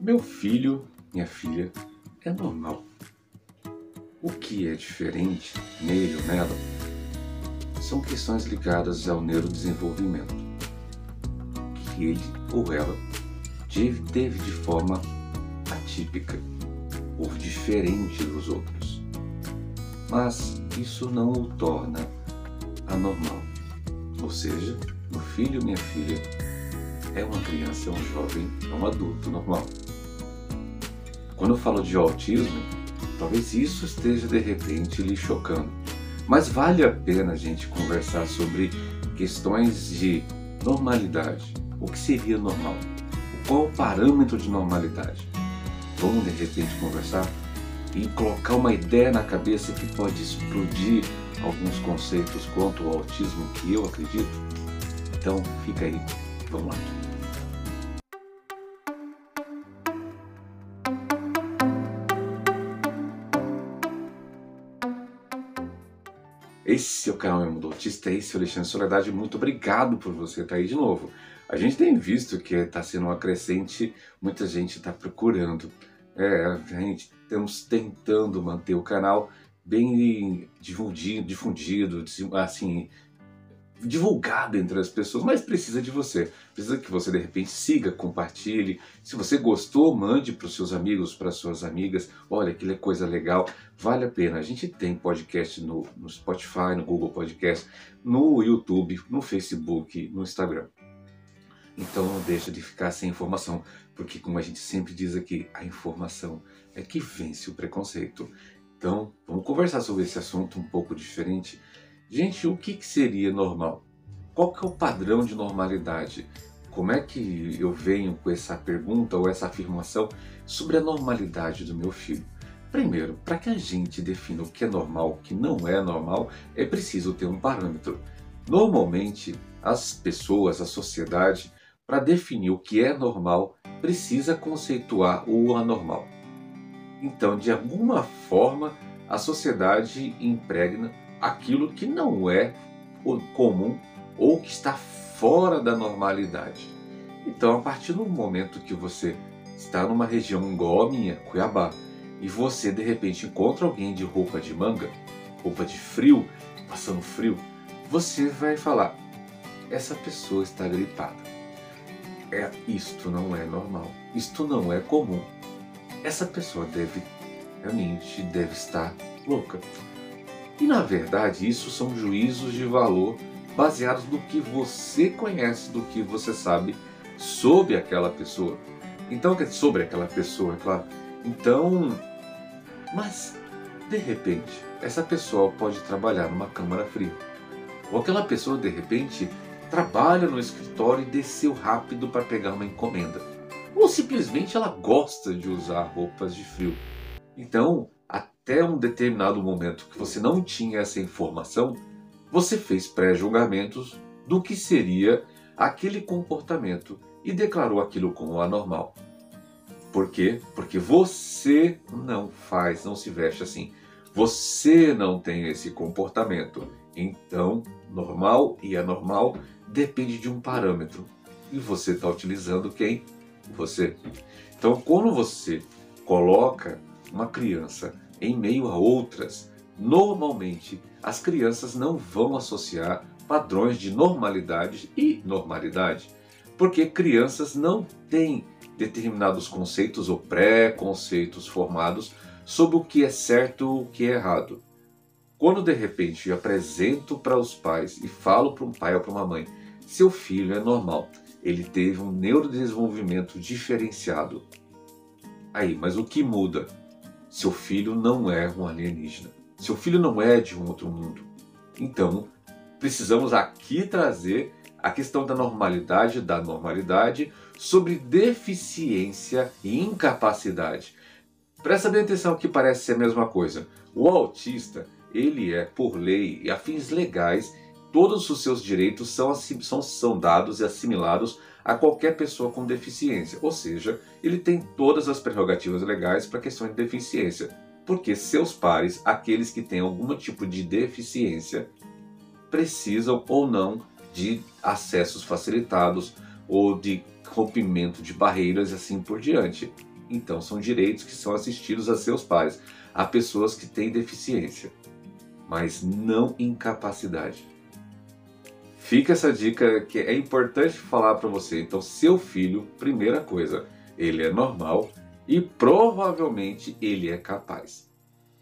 Meu filho, minha filha, é normal. O que é diferente nele ou nela são questões ligadas ao neurodesenvolvimento, que ele ou ela teve de forma atípica ou diferente dos outros. Mas isso não o torna anormal. Ou seja, meu filho, minha filha, é uma criança, é um jovem, é um adulto normal. Quando eu falo de autismo, talvez isso esteja de repente lhe chocando. Mas vale a pena a gente conversar sobre questões de normalidade. O que seria normal? Qual o parâmetro de normalidade? Vamos de repente conversar e colocar uma ideia na cabeça que pode explodir alguns conceitos quanto ao autismo que eu acredito? Então fica aí, vamos lá. Esse é o canal Meu Mundo Autista, esse é o Alexandre Soledade. Muito obrigado por você estar aí de novo. A gente tem visto que está sendo uma crescente, muita gente está procurando. É, a gente estamos tentando manter o canal bem difundido, difundido assim, divulgado entre as pessoas, mas precisa de você. Precisa que você de repente siga, compartilhe. Se você gostou, mande para os seus amigos, para suas amigas. Olha, aquilo é coisa legal, vale a pena. A gente tem podcast no, no Spotify, no Google Podcast, no YouTube, no Facebook, no Instagram. Então não deixa de ficar sem informação, porque como a gente sempre diz aqui, a informação é que vence o preconceito. Então, vamos conversar sobre esse assunto um pouco diferente Gente, o que, que seria normal? Qual que é o padrão de normalidade? Como é que eu venho com essa pergunta ou essa afirmação sobre a normalidade do meu filho? Primeiro, para que a gente defina o que é normal, o que não é normal, é preciso ter um parâmetro. Normalmente, as pessoas, a sociedade, para definir o que é normal, precisa conceituar o anormal. Então, de alguma forma, a sociedade impregna aquilo que não é comum ou que está fora da normalidade. Então, a partir do momento que você está numa região igual a minha, Cuiabá, e você de repente encontra alguém de roupa de manga, roupa de frio, passando frio, você vai falar: essa pessoa está gripada. É, isto não é normal, isto não é comum. Essa pessoa deve realmente deve estar louca. E na verdade, isso são juízos de valor baseados no que você conhece, do que você sabe sobre aquela pessoa. Então, sobre aquela pessoa, é claro. Então, mas de repente, essa pessoa pode trabalhar numa câmara fria. Ou aquela pessoa de repente trabalha no escritório e desceu rápido para pegar uma encomenda. Ou simplesmente ela gosta de usar roupas de frio. Então, até um determinado momento que você não tinha essa informação, você fez pré-julgamentos do que seria aquele comportamento e declarou aquilo como anormal. Por quê? Porque você não faz, não se veste assim. Você não tem esse comportamento. Então, normal e anormal depende de um parâmetro. E você está utilizando quem? Você. Então, quando você coloca uma criança em meio a outras, normalmente as crianças não vão associar padrões de normalidade e normalidade, porque crianças não têm determinados conceitos ou pré-conceitos formados sobre o que é certo e o que é errado. Quando de repente eu apresento para os pais e falo para um pai ou para uma mãe, seu filho é normal, ele teve um neurodesenvolvimento diferenciado. Aí, mas o que muda? Seu filho não é um alienígena. Seu filho não é de um outro mundo. Então, precisamos aqui trazer a questão da normalidade, da normalidade, sobre deficiência e incapacidade. Presta bem atenção que parece ser a mesma coisa. O autista, ele é, por lei e afins legais, todos os seus direitos são, são, são dados e assimilados a qualquer pessoa com deficiência, ou seja, ele tem todas as prerrogativas legais para a questão de deficiência, porque seus pares, aqueles que têm algum tipo de deficiência, precisam ou não de acessos facilitados ou de rompimento de barreiras e assim por diante. Então, são direitos que são assistidos a seus pais, a pessoas que têm deficiência, mas não incapacidade. Fica essa dica que é importante falar para você. Então, seu filho, primeira coisa, ele é normal e provavelmente ele é capaz.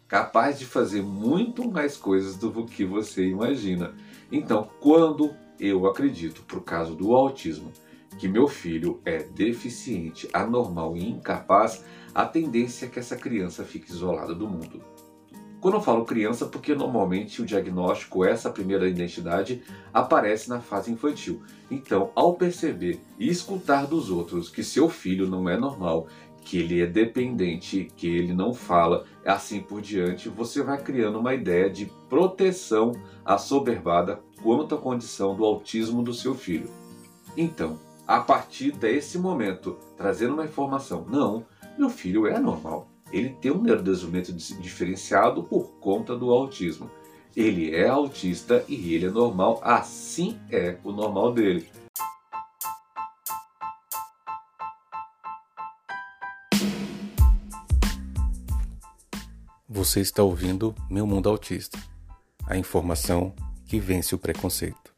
Capaz de fazer muito mais coisas do que você imagina. Então, quando eu acredito, por causa do autismo, que meu filho é deficiente, anormal e incapaz, a tendência é que essa criança fique isolada do mundo. Quando eu falo criança, porque normalmente o diagnóstico, essa primeira identidade, aparece na fase infantil. Então, ao perceber e escutar dos outros que seu filho não é normal, que ele é dependente, que ele não fala, assim por diante, você vai criando uma ideia de proteção assoberbada quanto à condição do autismo do seu filho. Então, a partir desse momento, trazendo uma informação, não, meu filho é normal ele tem um neurodesenvolvimento diferenciado por conta do autismo. Ele é autista e ele é normal, assim é o normal dele. Você está ouvindo Meu Mundo Autista a informação que vence o preconceito.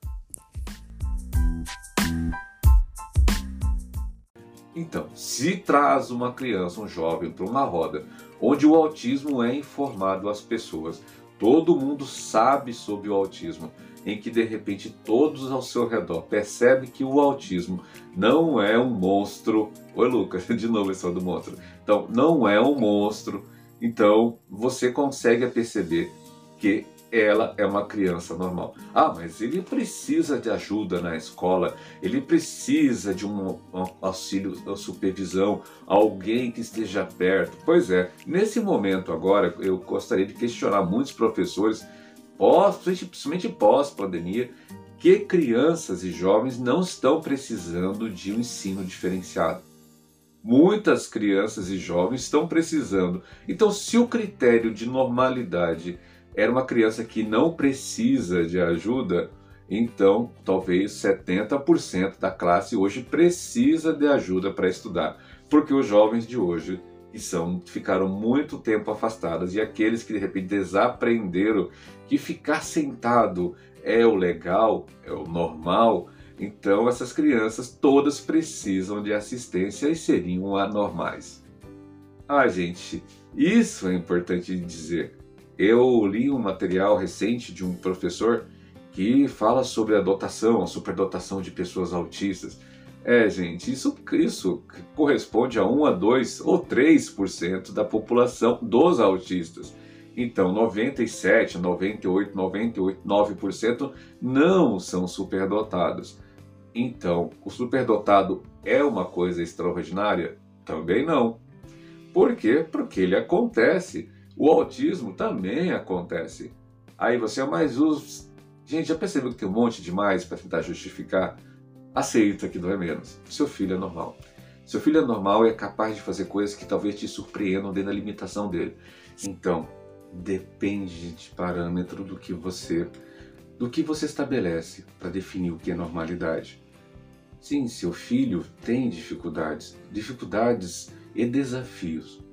Então, se traz uma criança, um jovem, para uma roda onde o autismo é informado às pessoas, todo mundo sabe sobre o autismo, em que de repente todos ao seu redor percebem que o autismo não é um monstro. Oi, Lucas, de novo esse do monstro. Então, não é um monstro. Então, você consegue perceber que ela é uma criança normal. Ah, mas ele precisa de ajuda na escola, ele precisa de um, auxílio, uma supervisão, alguém que esteja perto. Pois é, nesse momento agora eu gostaria de questionar muitos professores, pós, principalmente pós-pandemia, que crianças e jovens não estão precisando de um ensino diferenciado. Muitas crianças e jovens estão precisando. Então, se o critério de normalidade era uma criança que não precisa de ajuda, então talvez 70% da classe hoje precisa de ajuda para estudar, porque os jovens de hoje que são ficaram muito tempo afastados e aqueles que de repente desaprenderam que ficar sentado é o legal, é o normal, então essas crianças todas precisam de assistência e seriam anormais. Ah, gente, isso é importante dizer. Eu li um material recente de um professor que fala sobre a dotação, a superdotação de pessoas autistas. É, gente, isso, isso corresponde a 1 a 2 ou 3% da população dos autistas. Então, 97, 98, 98, 9% não são superdotados. Então, o superdotado é uma coisa extraordinária? Também não. Por quê? Porque ele acontece o autismo também acontece. Aí você é mais os. Gente, já percebeu que tem um monte de mais para tentar justificar? Aceita que não é menos. Seu filho é normal. Seu filho é normal e é capaz de fazer coisas que talvez te surpreendam dentro da limitação dele. Então, depende de parâmetro do que você do que você estabelece para definir o que é normalidade. Sim, seu filho tem dificuldades, dificuldades e desafios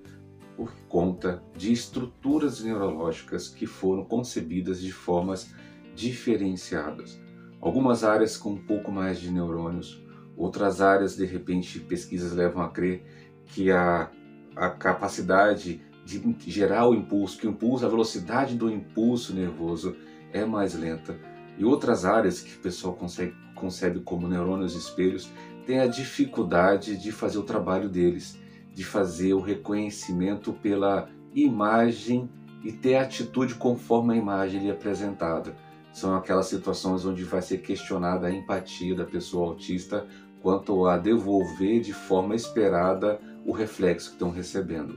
por conta de estruturas neurológicas que foram concebidas de formas diferenciadas. Algumas áreas com um pouco mais de neurônios, outras áreas, de repente, pesquisas levam a crer que a, a capacidade de gerar o impulso, que o impulso, a velocidade do impulso nervoso é mais lenta. E outras áreas que o pessoal consegue, concebe como neurônios espelhos têm a dificuldade de fazer o trabalho deles de fazer o reconhecimento pela imagem e ter atitude conforme a imagem lhe é apresentada. São aquelas situações onde vai ser questionada a empatia da pessoa autista quanto a devolver de forma esperada o reflexo que estão recebendo.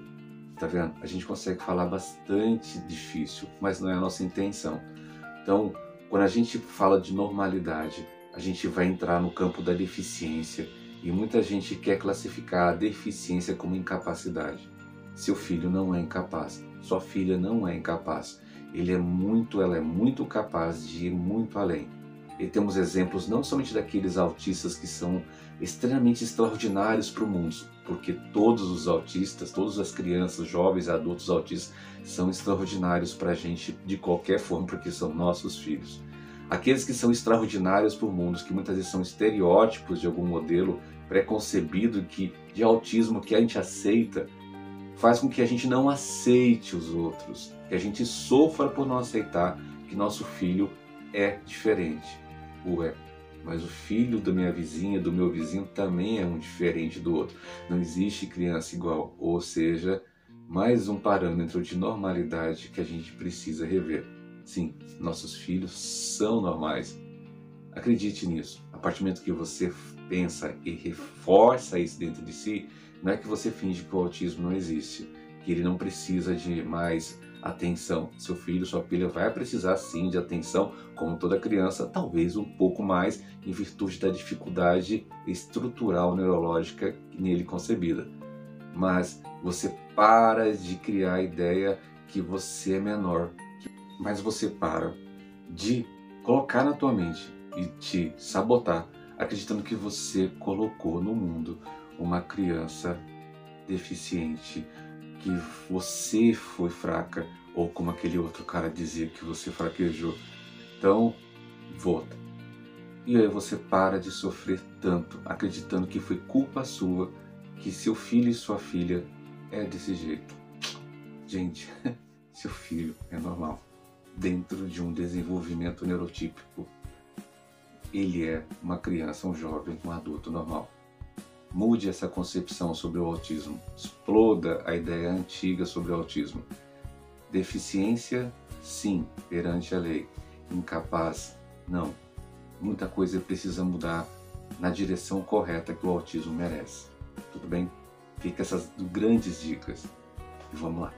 Tá vendo? A gente consegue falar bastante difícil, mas não é a nossa intenção. Então, quando a gente fala de normalidade, a gente vai entrar no campo da deficiência e muita gente quer classificar a deficiência como incapacidade. Seu filho não é incapaz, sua filha não é incapaz. Ele é muito, ela é muito capaz de ir muito além. E temos exemplos não somente daqueles autistas que são extremamente extraordinários para o mundo, porque todos os autistas, todas as crianças, jovens, adultos autistas são extraordinários para a gente de qualquer forma, porque são nossos filhos. Aqueles que são extraordinários para o mundo, que muitas vezes são estereótipos de algum modelo preconcebido que, de autismo que a gente aceita, faz com que a gente não aceite os outros, que a gente sofra por não aceitar que nosso filho é diferente. Ué, mas o filho da minha vizinha, do meu vizinho, também é um diferente do outro. Não existe criança igual, ou seja, mais um parâmetro de normalidade que a gente precisa rever. Sim, nossos filhos são normais. Acredite nisso. A partir do momento que você pensa e reforça isso dentro de si, não é que você finge que o autismo não existe, que ele não precisa de mais atenção. Seu filho, sua filha vai precisar sim de atenção, como toda criança, talvez um pouco mais em virtude da dificuldade estrutural neurológica nele concebida. Mas você para de criar a ideia que você é menor, mas você para de colocar na tua mente e te sabotar, acreditando que você colocou no mundo uma criança deficiente, que você foi fraca, ou como aquele outro cara dizia que você fraquejou. Então, volta. E aí você para de sofrer tanto, acreditando que foi culpa sua que seu filho e sua filha é desse jeito. Gente, seu filho é normal. Dentro de um desenvolvimento neurotípico, ele é uma criança, um jovem, um adulto normal. Mude essa concepção sobre o autismo. Exploda a ideia antiga sobre o autismo. Deficiência, sim, perante a lei. Incapaz, não. Muita coisa precisa mudar na direção correta que o autismo merece. Tudo bem? Fica essas grandes dicas. E vamos lá.